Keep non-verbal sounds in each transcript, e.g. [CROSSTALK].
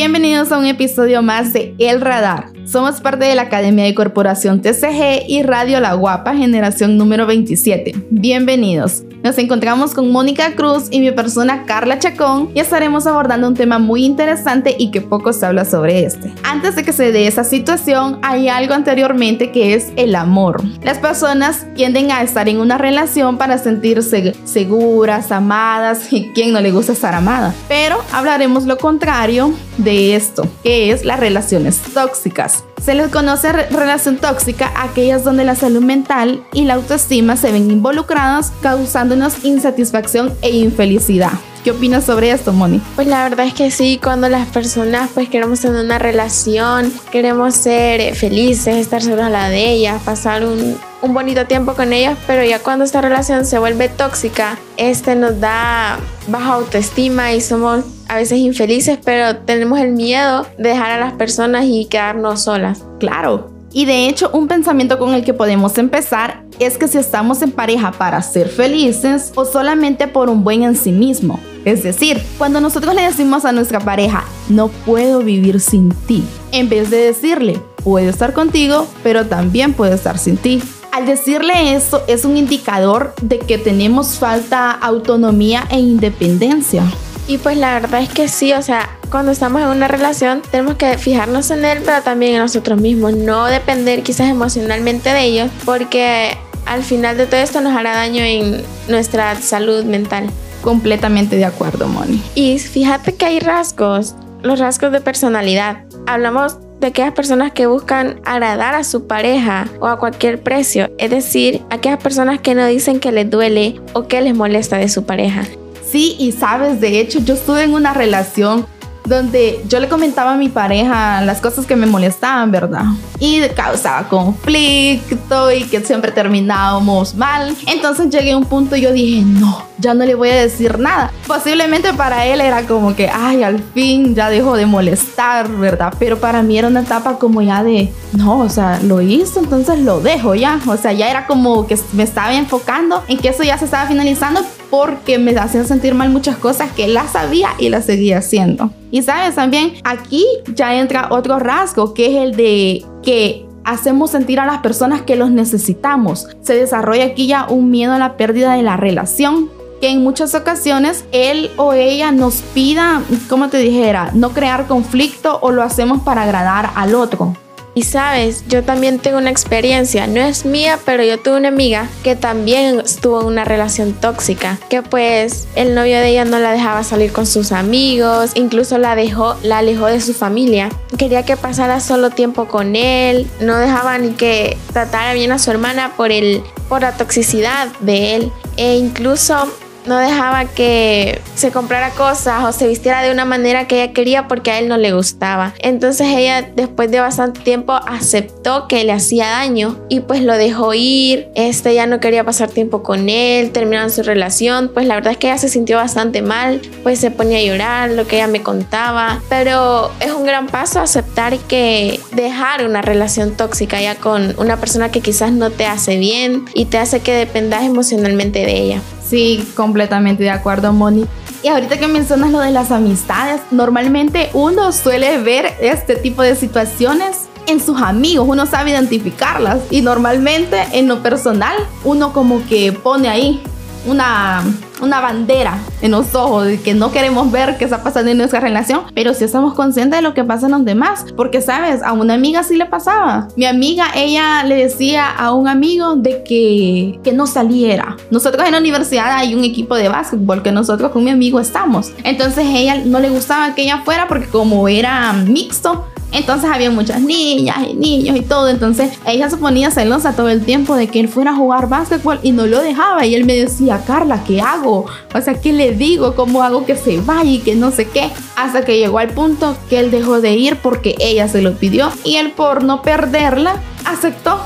Bienvenidos a un episodio más de El Radar. Somos parte de la Academia de Corporación TCG y Radio La Guapa, generación número 27. Bienvenidos. Nos encontramos con Mónica Cruz y mi persona Carla Chacón y estaremos abordando un tema muy interesante y que poco se habla sobre este. Antes de que se dé esa situación, hay algo anteriormente que es el amor. Las personas tienden a estar en una relación para sentirse seguras, amadas y quien no le gusta estar amada. Pero hablaremos lo contrario de esto, que es las relaciones tóxicas. Se les conoce relación tóxica a aquellas donde la salud mental y la autoestima se ven involucradas causándonos insatisfacción e infelicidad. ¿Qué opinas sobre esto, Moni? Pues la verdad es que sí, cuando las personas pues queremos tener una relación, queremos ser eh, felices, estar a la de ellas, pasar un, un bonito tiempo con ellas, pero ya cuando esta relación se vuelve tóxica, este nos da baja autoestima y somos a veces infelices, pero tenemos el miedo de dejar a las personas y quedarnos solas. Claro. Y de hecho, un pensamiento con el que podemos empezar es que si estamos en pareja para ser felices o solamente por un buen en sí mismo. Es decir, cuando nosotros le decimos a nuestra pareja, no puedo vivir sin ti, en vez de decirle, puedo estar contigo, pero también puedo estar sin ti. Al decirle eso es un indicador de que tenemos falta autonomía e independencia. Y pues la verdad es que sí, o sea, cuando estamos en una relación tenemos que fijarnos en él, pero también en nosotros mismos, no depender quizás emocionalmente de ellos, porque al final de todo esto nos hará daño en nuestra salud mental. Completamente de acuerdo, Moni. Y fíjate que hay rasgos, los rasgos de personalidad. Hablamos de aquellas personas que buscan agradar a su pareja o a cualquier precio, es decir, aquellas personas que no dicen que les duele o que les molesta de su pareja. Sí, y sabes, de hecho, yo estuve en una relación donde yo le comentaba a mi pareja las cosas que me molestaban, ¿verdad? Y causaba conflicto y que siempre terminábamos mal. Entonces llegué a un punto y yo dije, no, ya no le voy a decir nada. Posiblemente para él era como que, ay, al fin ya dejó de molestar, ¿verdad? Pero para mí era una etapa como ya de, no, o sea, lo hizo, entonces lo dejo ya. O sea, ya era como que me estaba enfocando en que eso ya se estaba finalizando porque me hacían sentir mal muchas cosas que las sabía y las seguía haciendo. Y sabes, también aquí ya entra otro rasgo que es el de que hacemos sentir a las personas que los necesitamos. Se desarrolla aquí ya un miedo a la pérdida de la relación que en muchas ocasiones él o ella nos pida, como te dijera, no crear conflicto o lo hacemos para agradar al otro. Y sabes, yo también tengo una experiencia, no es mía, pero yo tuve una amiga que también estuvo en una relación tóxica, que pues el novio de ella no la dejaba salir con sus amigos, incluso la dejó, la alejó de su familia. Quería que pasara solo tiempo con él, no dejaba ni que tratara bien a su hermana por el por la toxicidad de él e incluso no dejaba que se comprara cosas o se vistiera de una manera que ella quería porque a él no le gustaba. Entonces ella después de bastante tiempo aceptó que le hacía daño y pues lo dejó ir. Este ya no quería pasar tiempo con él, terminaron su relación. Pues la verdad es que ella se sintió bastante mal, pues se ponía a llorar lo que ella me contaba. Pero es un gran paso aceptar que dejar una relación tóxica ya con una persona que quizás no te hace bien y te hace que dependas emocionalmente de ella. Sí, completamente de acuerdo, Moni. Y ahorita que mencionas lo de las amistades, normalmente uno suele ver este tipo de situaciones en sus amigos, uno sabe identificarlas y normalmente en lo personal uno como que pone ahí una, una bandera en los ojos de que no queremos ver qué está pasando en nuestra relación, pero si estamos conscientes de lo que pasa en los demás, porque sabes, a una amiga sí le pasaba. Mi amiga, ella le decía a un amigo de que, que no saliera. Nosotros en la universidad hay un equipo de básquetbol que nosotros con mi amigo estamos. Entonces ella no le gustaba que ella fuera porque como era mixto, Entonces había muchas niñas y niños y todo. Entonces ella se ponía celosa todo el tiempo de que él fuera a jugar básquetbol y no lo dejaba. Y él me decía, Carla, ¿qué hago? O sea, ¿qué le digo? ¿Cómo hago que se vaya y que no sé qué? Hasta que llegó al punto que él dejó de ir porque ella se lo pidió. Y él por no perderla, aceptó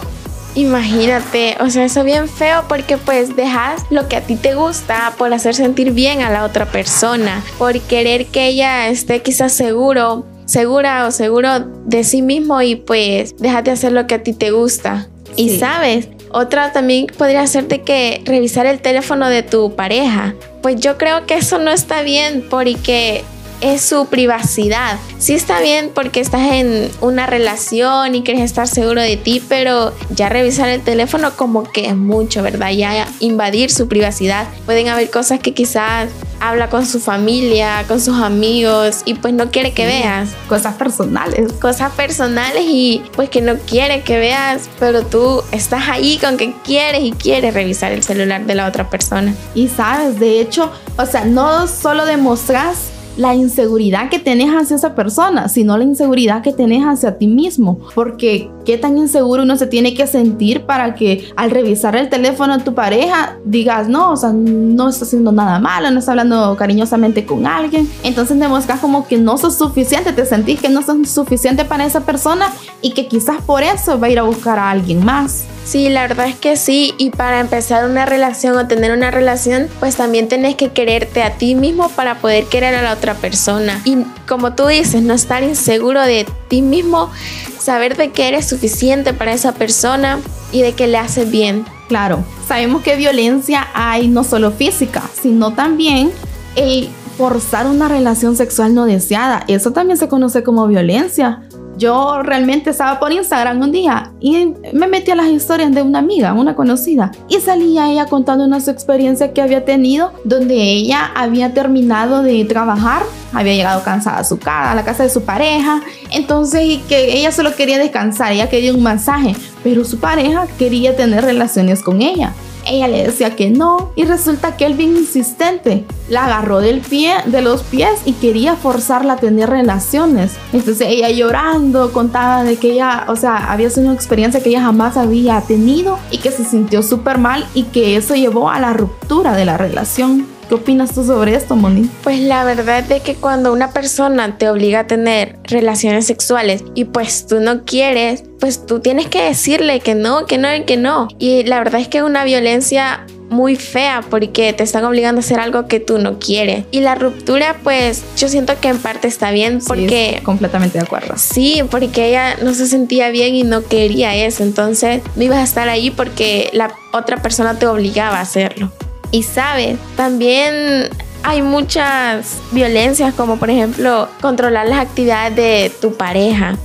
Imagínate, o sea, eso bien feo porque pues dejas lo que a ti te gusta por hacer sentir bien a la otra persona, por querer que ella esté quizás seguro, segura o seguro de sí mismo y pues déjate hacer lo que a ti te gusta. Y sabes, otra también podría hacerte que revisar el teléfono de tu pareja. Pues yo creo que eso no está bien porque es su privacidad. Sí está bien porque estás en una relación y quieres estar seguro de ti, pero ya revisar el teléfono como que es mucho, ¿verdad? Ya invadir su privacidad. Pueden haber cosas que quizás habla con su familia, con sus amigos y pues no quiere que veas. Cosas personales. Cosas personales y pues que no quiere que veas, pero tú estás ahí con que quieres y quieres revisar el celular de la otra persona. Y sabes, de hecho, o sea, no solo demostras la inseguridad que tenés hacia esa persona, sino la inseguridad que tenés hacia ti mismo. Porque qué tan inseguro uno se tiene que sentir para que al revisar el teléfono de tu pareja digas, no, o sea, no está haciendo nada malo, no está hablando cariñosamente con alguien. Entonces demuestras como que no sos suficiente, te sentís que no sos suficiente para esa persona y que quizás por eso va a ir a buscar a alguien más. Sí, la verdad es que sí. Y para empezar una relación o tener una relación, pues también tenés que quererte a ti mismo para poder querer a la otra persona. Y como tú dices, no estar inseguro de ti mismo, saber de que eres suficiente para esa persona y de que le haces bien. Claro, sabemos que violencia hay no solo física, sino también el forzar una relación sexual no deseada. Eso también se conoce como violencia yo realmente estaba por Instagram un día y me metí a las historias de una amiga, una conocida, y salía ella contando una su experiencia que había tenido, donde ella había terminado de trabajar, había llegado cansada a su casa, a la casa de su pareja, entonces que ella solo quería descansar, ella quería un masaje, pero su pareja quería tener relaciones con ella. Ella le decía que no y resulta que él bien insistente la agarró del pie, de los pies y quería forzarla a tener relaciones. Entonces ella llorando contaba de que ella, o sea, había sido una experiencia que ella jamás había tenido y que se sintió súper mal y que eso llevó a la ruptura de la relación. ¿Qué opinas tú sobre esto, Moni? Pues la verdad es que cuando una persona te obliga a tener relaciones sexuales y pues tú no quieres, pues tú tienes que decirle que no, que no y que no. Y la verdad es que es una violencia muy fea porque te están obligando a hacer algo que tú no quieres. Y la ruptura, pues yo siento que en parte está bien porque... completamente de acuerdo. Sí, porque ella no se sentía bien y no quería eso. Entonces no ibas a estar ahí porque la otra persona te obligaba a hacerlo. Y sabes, también hay muchas violencias como por ejemplo controlar las actividades de tu pareja.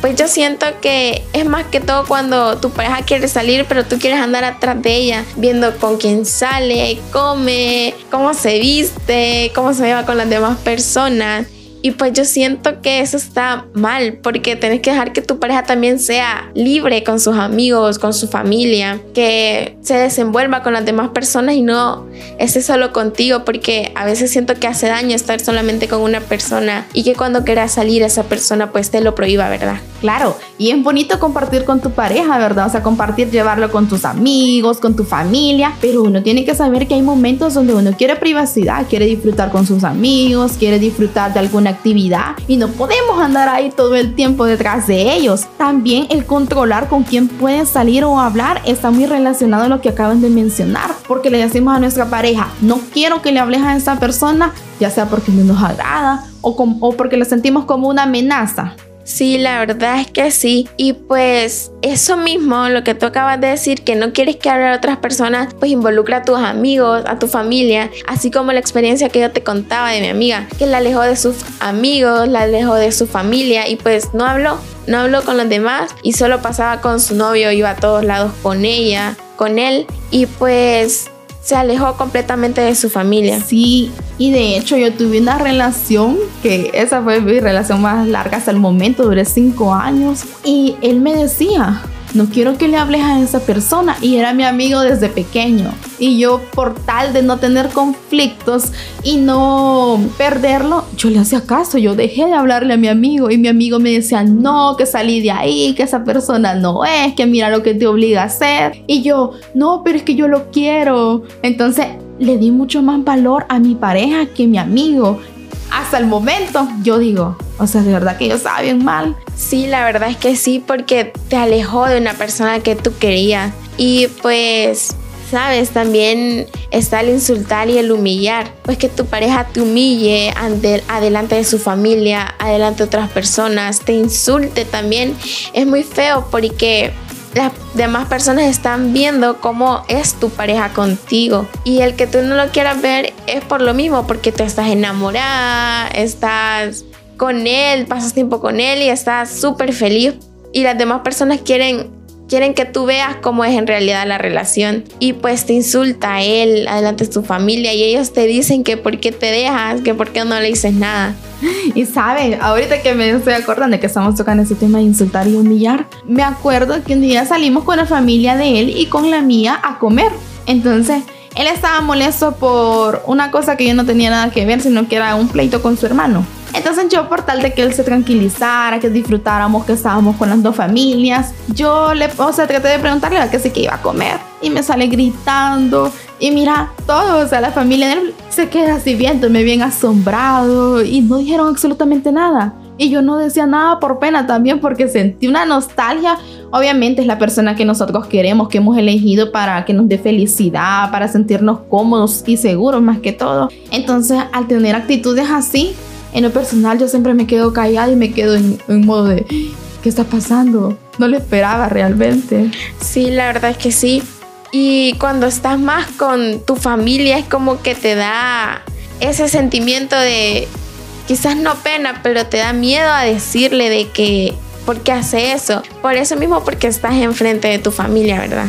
Pues yo siento que es más que todo cuando tu pareja quiere salir, pero tú quieres andar atrás de ella, viendo con quién sale, come, cómo se viste, cómo se lleva con las demás personas. Y pues yo siento que eso está mal porque tenés que dejar que tu pareja también sea libre con sus amigos, con su familia, que se desenvuelva con las demás personas y no esté solo contigo porque a veces siento que hace daño estar solamente con una persona y que cuando quieras salir esa persona pues te lo prohíba, ¿verdad? Claro, y es bonito compartir con tu pareja, ¿verdad? O sea, compartir, llevarlo con tus amigos, con tu familia, pero uno tiene que saber que hay momentos donde uno quiere privacidad, quiere disfrutar con sus amigos, quiere disfrutar de alguna actividad y no podemos andar ahí todo el tiempo detrás de ellos. También el controlar con quién pueden salir o hablar está muy relacionado a lo que acaban de mencionar, porque le decimos a nuestra pareja, no quiero que le hables a esa persona, ya sea porque no nos agrada o, o porque lo sentimos como una amenaza. Sí, la verdad es que sí. Y pues eso mismo, lo que tú acabas de decir, que no quieres que hable a otras personas, pues involucra a tus amigos, a tu familia, así como la experiencia que yo te contaba de mi amiga, que la alejó de sus amigos, la alejó de su familia y pues no habló, no habló con los demás y solo pasaba con su novio, iba a todos lados con ella, con él y pues se alejó completamente de su familia. Sí, y de hecho yo tuve una relación, que esa fue mi relación más larga hasta el momento, duré cinco años, y él me decía, no quiero que le hables a esa persona. Y era mi amigo desde pequeño. Y yo por tal de no tener conflictos y no perderlo, yo le hacía caso, yo dejé de hablarle a mi amigo y mi amigo me decía, no, que salí de ahí, que esa persona no es, que mira lo que te obliga a hacer. Y yo, no, pero es que yo lo quiero. Entonces le di mucho más valor a mi pareja que a mi amigo. Hasta el momento, yo digo, o sea, de verdad que yo estaba bien mal. Sí, la verdad es que sí, porque te alejó de una persona que tú querías. Y pues sabes, también está el insultar y el humillar. Pues que tu pareja te humille ante, adelante de su familia, adelante de otras personas, te insulte también. Es muy feo porque las demás personas están viendo cómo es tu pareja contigo. Y el que tú no lo quieras ver es por lo mismo, porque tú estás enamorada, estás con él, pasas tiempo con él y estás súper feliz. Y las demás personas quieren quieren que tú veas cómo es en realidad la relación y pues te insulta a él adelante de su familia y ellos te dicen que por qué te dejas, que por qué no le dices nada. [GASPS] Y saben, ahorita que me estoy acordando de que estamos tocando ese tema de insultar y humillar, me acuerdo que un día salimos con la familia de él y con la mía a comer. Entonces, él estaba molesto por una cosa que yo no tenía nada que ver, sino que era un pleito con su hermano. Entonces yo por tal de que él se tranquilizara, que disfrutáramos que estábamos con las dos familias, yo le, o sea, traté de preguntarle a qué sí que iba a comer y me sale gritando y mira, todo, o sea, la familia se queda así viéndome bien asombrado y no dijeron absolutamente nada. Y yo no decía nada por pena también porque sentí una nostalgia. Obviamente es la persona que nosotros queremos, que hemos elegido para que nos dé felicidad, para sentirnos cómodos y seguros más que todo. Entonces al tener actitudes así, en lo personal yo siempre me quedo callada y me quedo en, modo de, ¿qué está pasando? No lo esperaba realmente. Sí, la verdad es que sí. Y cuando estás más con tu familia es como que te da ese sentimiento de, quizás no pena, pero te da miedo a decirle de que, ¿por qué hace eso? Por eso mismo, porque estás enfrente de tu familia, ¿verdad?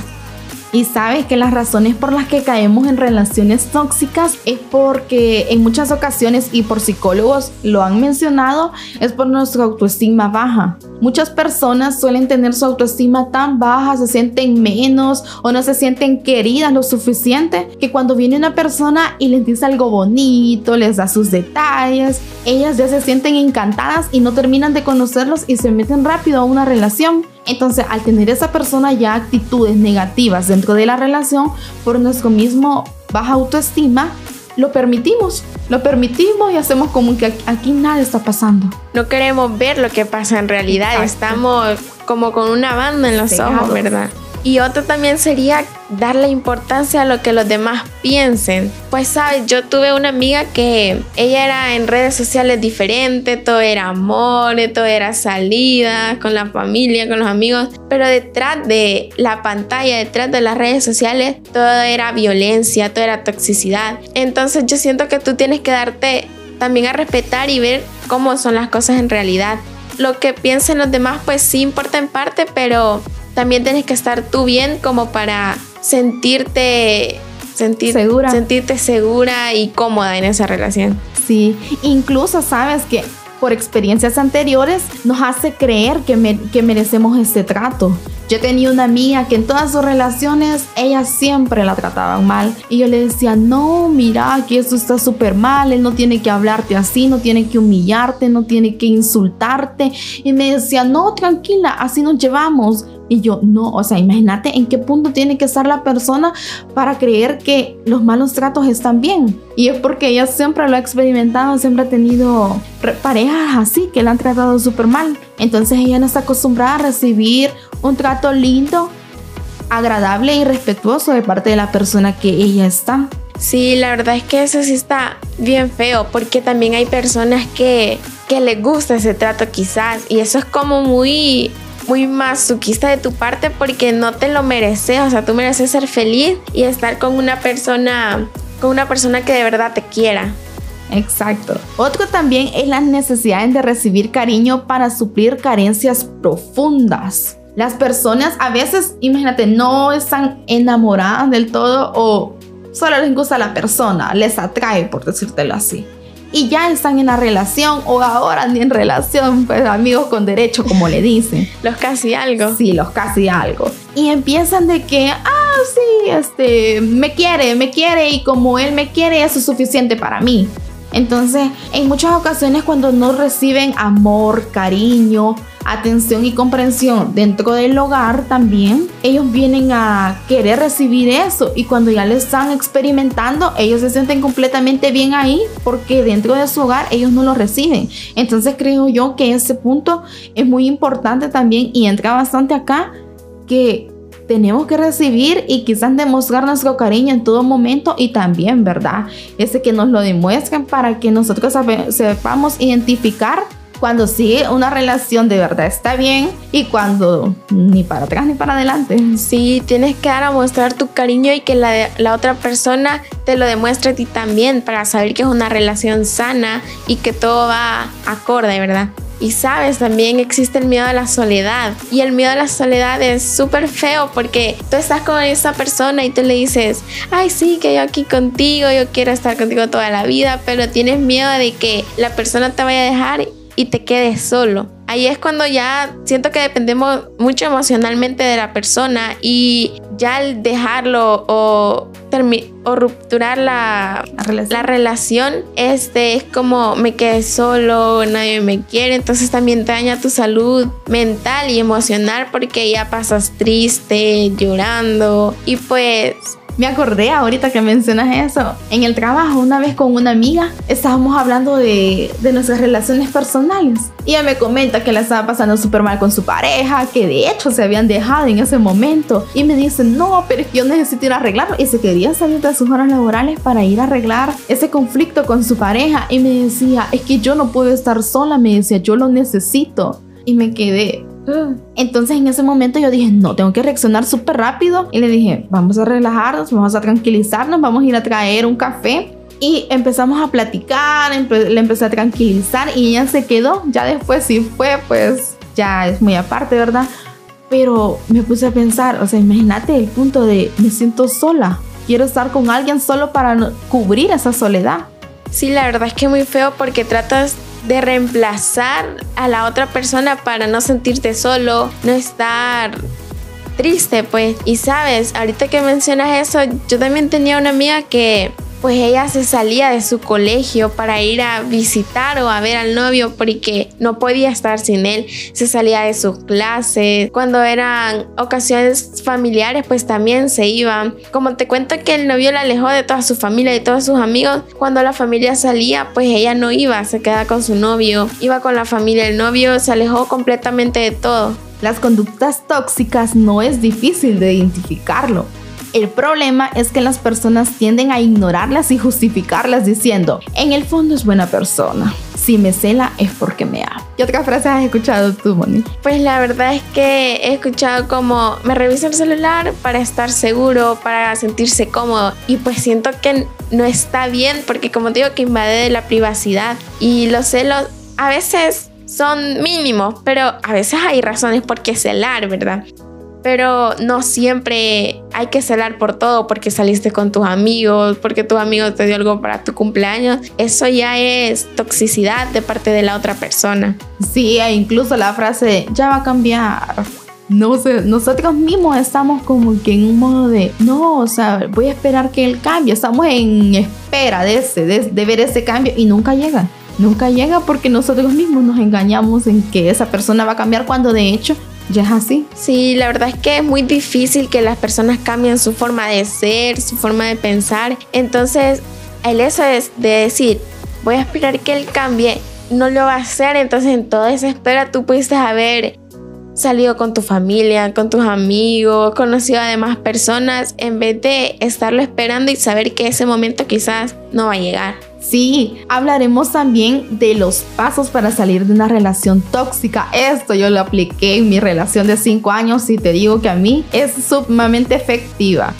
Y sabes que las razones por las que caemos en relaciones tóxicas es porque en muchas ocasiones, y por psicólogos lo han mencionado, es por nuestra autoestima baja. Muchas personas suelen tener su autoestima tan baja, se sienten menos o no se sienten queridas lo suficiente que cuando viene una persona y les dice algo bonito, les da sus detalles, ellas ya se sienten encantadas y no terminan de conocerlos y se meten rápido a una relación. Entonces, al tener esa persona ya actitudes negativas dentro de la relación, por nuestro mismo baja autoestima, lo permitimos, lo permitimos y hacemos como que aquí nada está pasando. No queremos ver lo que pasa en realidad, estamos como con una banda en los ojos, ¿verdad? Y otro también sería darle importancia a lo que los demás piensen. Pues sabes, yo tuve una amiga que ella era en redes sociales diferente, todo era amor, todo era salida con la familia, con los amigos, pero detrás de la pantalla, detrás de las redes sociales, todo era violencia, todo era toxicidad. Entonces yo siento que tú tienes que darte también a respetar y ver cómo son las cosas en realidad. Lo que piensen los demás pues sí importa en parte, pero también tienes que estar tú bien como para sentirte sentir, segura. sentirte segura y cómoda en esa relación. Sí, incluso sabes que por experiencias anteriores nos hace creer que, que merecemos este trato. Yo tenía una amiga que en todas sus relaciones ella siempre la trataban mal y yo le decía, no, mira, que eso está súper mal, él no tiene que hablarte así, no tiene que humillarte, no tiene que insultarte. Y me decía, no, tranquila, así nos llevamos. Y yo, no, o sea, imagínate en qué punto tiene que estar la persona para creer que los malos tratos están bien. Y es porque ella siempre lo ha experimentado, siempre ha tenido parejas así que la han tratado súper mal. Entonces ella no está acostumbrada a recibir un trato lindo, agradable y respetuoso de parte de la persona que ella está. Sí, la verdad es que eso sí está bien feo porque también hay personas que, que les gusta ese trato quizás y eso es como muy muy masoquista de tu parte porque no te lo mereces, o sea, tú mereces ser feliz y estar con una persona, con una persona que de verdad te quiera. Exacto. Otro también es la necesidad de recibir cariño para suplir carencias profundas. Las personas a veces, imagínate, no están enamoradas del todo o solo les gusta la persona, les atrae, por decírtelo así. y ya están en la relación o ahora ni en relación, pues amigos con derecho, como le dicen. [LAUGHS] Los casi algo. Sí, los casi algo. Y empiezan de que, ah, sí, este, me quiere, me quiere y como él me quiere, eso es suficiente para mí. Entonces, en muchas ocasiones cuando no reciben amor, cariño, atención y comprensión dentro del hogar también, ellos vienen a querer recibir eso y cuando ya lo están experimentando, ellos se sienten completamente bien ahí porque dentro de su hogar ellos no lo reciben. Entonces creo yo que ese punto es muy importante también y entra bastante acá que tenemos que recibir y quizás demostrar nuestro cariño en todo momento y también, ¿verdad? Ese que nos lo demuestren para que nosotros sepamos identificar cuando sigue una relación de verdad está bien y cuando ni para atrás ni para adelante. Sí, tienes que dar a mostrar tu cariño y que la, la otra persona te lo demuestre a ti también para saber que es una relación sana y que todo va acorde, ¿verdad? Y sabes, también existe el miedo a la soledad. Y el miedo a la soledad es súper feo porque tú estás con esa persona y tú le dices, ay, sí, que yo aquí contigo, yo quiero estar contigo toda la vida, pero tienes miedo de que la persona te vaya a dejar y te quedes solo. Ahí es cuando ya siento que dependemos mucho emocionalmente de la persona y ya al dejarlo o, o rupturar la, la, relación. este es como me quedé solo, nadie me quiere, entonces también daña tu salud mental y emocional porque ya pasas triste, llorando y pues me acordé ahorita que mencionas eso. En el trabajo, una vez con una amiga, estábamos hablando de, nuestras relaciones personales. Y ella me comenta que la estaba pasando súper mal con su pareja, que de hecho se habían dejado en ese momento. Y me dice, no, pero es que yo necesito ir a arreglarlo. Y se quería salir de sus horas laborales para ir a arreglar ese conflicto con su pareja. Y me decía, es que yo no puedo estar sola, me decía, yo lo necesito. Y me quedé, entonces en ese momento yo dije, no, tengo que reaccionar súper rápido. Y le dije, vamos a relajarnos, vamos a tranquilizarnos, vamos a ir a traer un café. Y empezamos a platicar, le empecé a tranquilizar y ella se quedó. Ya después sí fue, pues ya es muy aparte, ¿verdad? Pero me puse a pensar, o sea, imagínate el punto de me siento sola. Quiero estar con alguien solo para cubrir esa soledad. Sí, la verdad es que es muy feo porque tratas de reemplazar a la otra persona para no sentirte solo, no estar triste, pues. Y sabes, ahorita que mencionas eso, yo también tenía una amiga que pues ella se salía de su colegio para ir a visitar o a ver al novio porque no podía estar sin él. Se salía de sus clases. Cuando eran ocasiones familiares, pues también se iba. Como te cuento que el novio la alejó de toda su familia y todos sus amigos, cuando la familia salía, pues ella no iba, se quedaba con su novio, iba con la familia. El novio se alejó completamente de todo. Las conductas tóxicas no es difícil de identificarlo. El problema es que las personas tienden a ignorarlas y justificarlas diciendo, en el fondo es buena persona. Si me cela es porque me ama. ¿Qué otra frase has escuchado tú, Moni? Pues la verdad es que he escuchado como me reviso el celular para estar seguro, para sentirse cómodo. Y pues siento que no está bien porque como digo que invade la privacidad y los celos a veces son mínimos, pero a veces hay razones por qué celar, ¿verdad? Pero no siempre hay que celar por todo porque saliste con tus amigos, porque tu amigo te dio algo para tu cumpleaños. Eso ya es toxicidad de parte de la otra persona. Sí, e incluso la frase ya va a cambiar. No sé, nosotros mismos estamos como que en un modo de, no, o sea, voy a esperar que él cambie. Estamos en espera de, ese, de ver ese cambio y nunca llega nunca llega porque nosotros mismos nos engañamos en que esa persona va a cambiar cuando de hecho ya es así. Sí, la verdad es que es muy difícil que las personas cambien su forma de ser, su forma de pensar. Entonces, el eso es de decir, voy a esperar que él cambie, no lo va a hacer. Entonces, en toda esa espera, tú pudiste haber salido con tu familia, con tus amigos, conocido a demás personas, en vez de estarlo esperando y saber que ese momento quizás no va a llegar. Sí, hablaremos también de los pasos para salir de una relación tóxica. Esto yo lo apliqué en mi relación de 5 años y te digo que a mí es sumamente efectiva.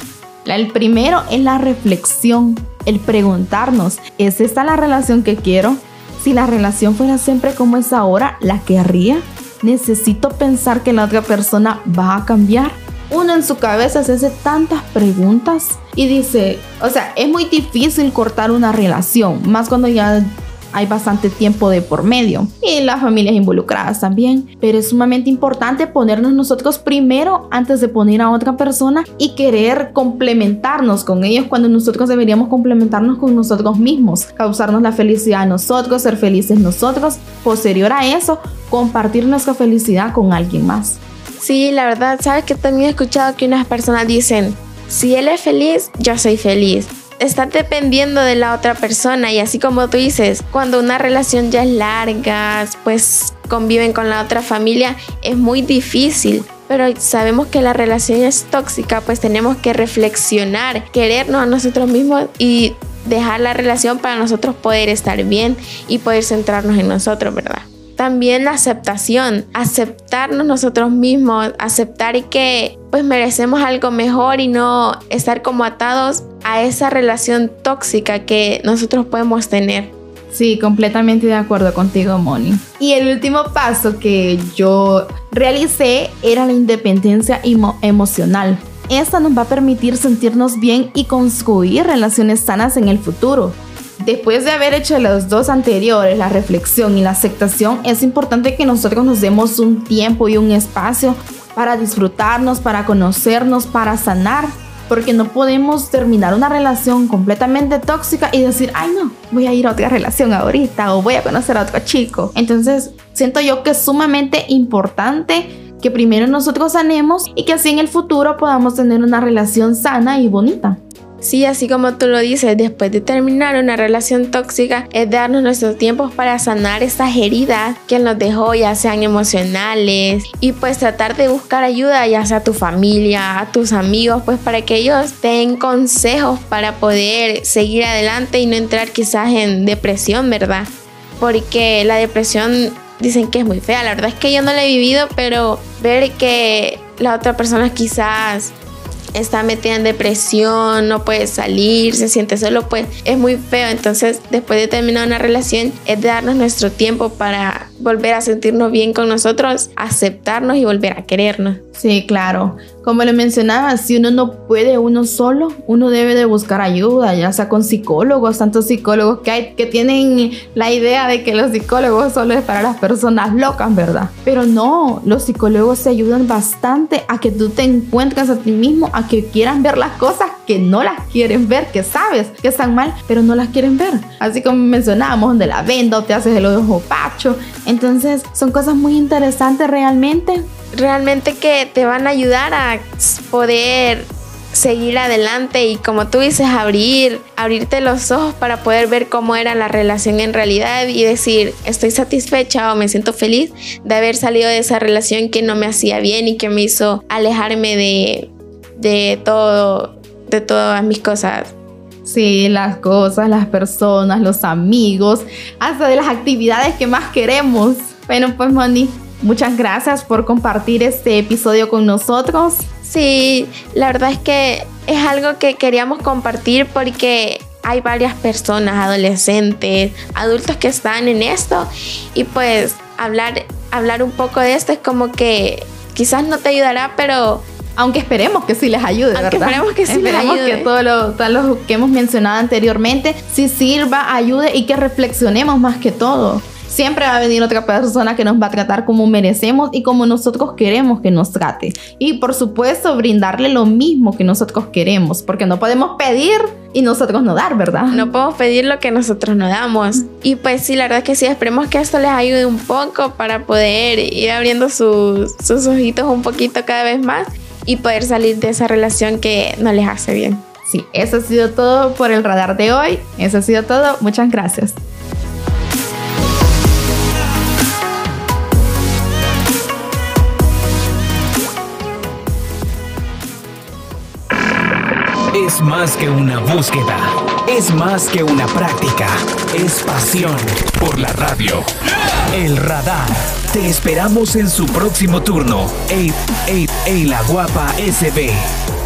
El primero es la reflexión, el preguntarnos, ¿es esta la relación que quiero? Si la relación fuera siempre como es ahora, ¿la querría? necesito pensar que la otra persona va a cambiar. Uno en su cabeza se hace tantas preguntas y dice, o sea, es muy difícil cortar una relación, más cuando ya hay bastante tiempo de por medio y las familias involucradas también. Pero es sumamente importante ponernos nosotros primero antes de poner a otra persona y querer complementarnos con ellos cuando nosotros deberíamos complementarnos con nosotros mismos, causarnos la felicidad a nosotros, ser felices nosotros. Posterior a eso, compartir nuestra felicidad con alguien más. Sí, la verdad, sabes que también he escuchado que unas personas dicen, si él es feliz, yo soy feliz. Estar dependiendo de la otra persona y así como tú dices, cuando una relación ya es larga, pues conviven con la otra familia, es muy difícil. Pero sabemos que la relación es tóxica, pues tenemos que reflexionar, querernos a nosotros mismos y dejar la relación para nosotros poder estar bien y poder centrarnos en nosotros, ¿verdad? También la aceptación, aceptarnos nosotros mismos, aceptar que pues merecemos algo mejor y no estar como atados a esa relación tóxica que nosotros podemos tener. Sí, completamente de acuerdo contigo, Moni. Y el último paso que yo realicé era la independencia emocional. Esta nos va a permitir sentirnos bien y construir relaciones sanas en el futuro. Después de haber hecho los dos anteriores, la reflexión y la aceptación, es importante que nosotros nos demos un tiempo y un espacio para disfrutarnos, para conocernos, para sanar. Porque no podemos terminar una relación completamente tóxica y decir, ay no, voy a ir a otra relación ahorita o voy a conocer a otro chico. Entonces, siento yo que es sumamente importante que primero nosotros sanemos y que así en el futuro podamos tener una relación sana y bonita. Sí, así como tú lo dices, después de terminar una relación tóxica es darnos nuestros tiempos para sanar estas heridas que nos dejó, ya sean emocionales, y pues tratar de buscar ayuda, ya sea a tu familia, a tus amigos, pues para que ellos den consejos para poder seguir adelante y no entrar quizás en depresión, ¿verdad? Porque la depresión dicen que es muy fea, la verdad es que yo no la he vivido, pero ver que la otra persona quizás está metida en depresión, no puede salir, se siente solo, pues es muy feo. Entonces, después de terminar una relación, es darnos nuestro tiempo para volver a sentirnos bien con nosotros, aceptarnos y volver a querernos. Sí, claro. Como le mencionaba, si uno no puede uno solo, uno debe de buscar ayuda, ya sea con psicólogos, tantos psicólogos que hay que tienen la idea de que los psicólogos solo es para las personas locas, ¿verdad? Pero no, los psicólogos te ayudan bastante a que tú te encuentres a ti mismo, a que quieran ver las cosas que no las quieren ver, que sabes que están mal, pero no las quieren ver. Así como mencionábamos, donde la venda o te haces el ojo pacho. Entonces, son cosas muy interesantes realmente. Realmente que te van a ayudar a poder seguir adelante y como tú dices, abrir, abrirte los ojos para poder ver cómo era la relación en realidad y decir, estoy satisfecha o me siento feliz de haber salido de esa relación que no me hacía bien y que me hizo alejarme de, de todo, de todas mis cosas. Sí, las cosas, las personas, los amigos, hasta de las actividades que más queremos. Bueno, pues Moni, muchas gracias por compartir este episodio con nosotros. Sí, la verdad es que es algo que queríamos compartir porque hay varias personas, adolescentes, adultos que están en esto y pues hablar, hablar un poco de esto es como que quizás no te ayudará, pero aunque esperemos que sí les ayude, Aunque ¿verdad? Esperemos que sí les ayude. que todo lo, todo lo que hemos mencionado anteriormente sí sirva, ayude y que reflexionemos más que todo. Siempre va a venir otra persona que nos va a tratar como merecemos y como nosotros queremos que nos trate. Y por supuesto, brindarle lo mismo que nosotros queremos, porque no podemos pedir y nosotros no dar, ¿verdad? No podemos pedir lo que nosotros no damos. Y pues sí, la verdad es que sí, esperemos que esto les ayude un poco para poder ir abriendo sus, sus ojitos un poquito cada vez más y poder salir de esa relación que no les hace bien. Sí, eso ha sido todo por el radar de hoy. Eso ha sido todo. Muchas gracias. Es más que una búsqueda, es más que una práctica, es pasión por la radio. El radar. Te esperamos en su próximo turno. 8, 8 en La Guapa SB.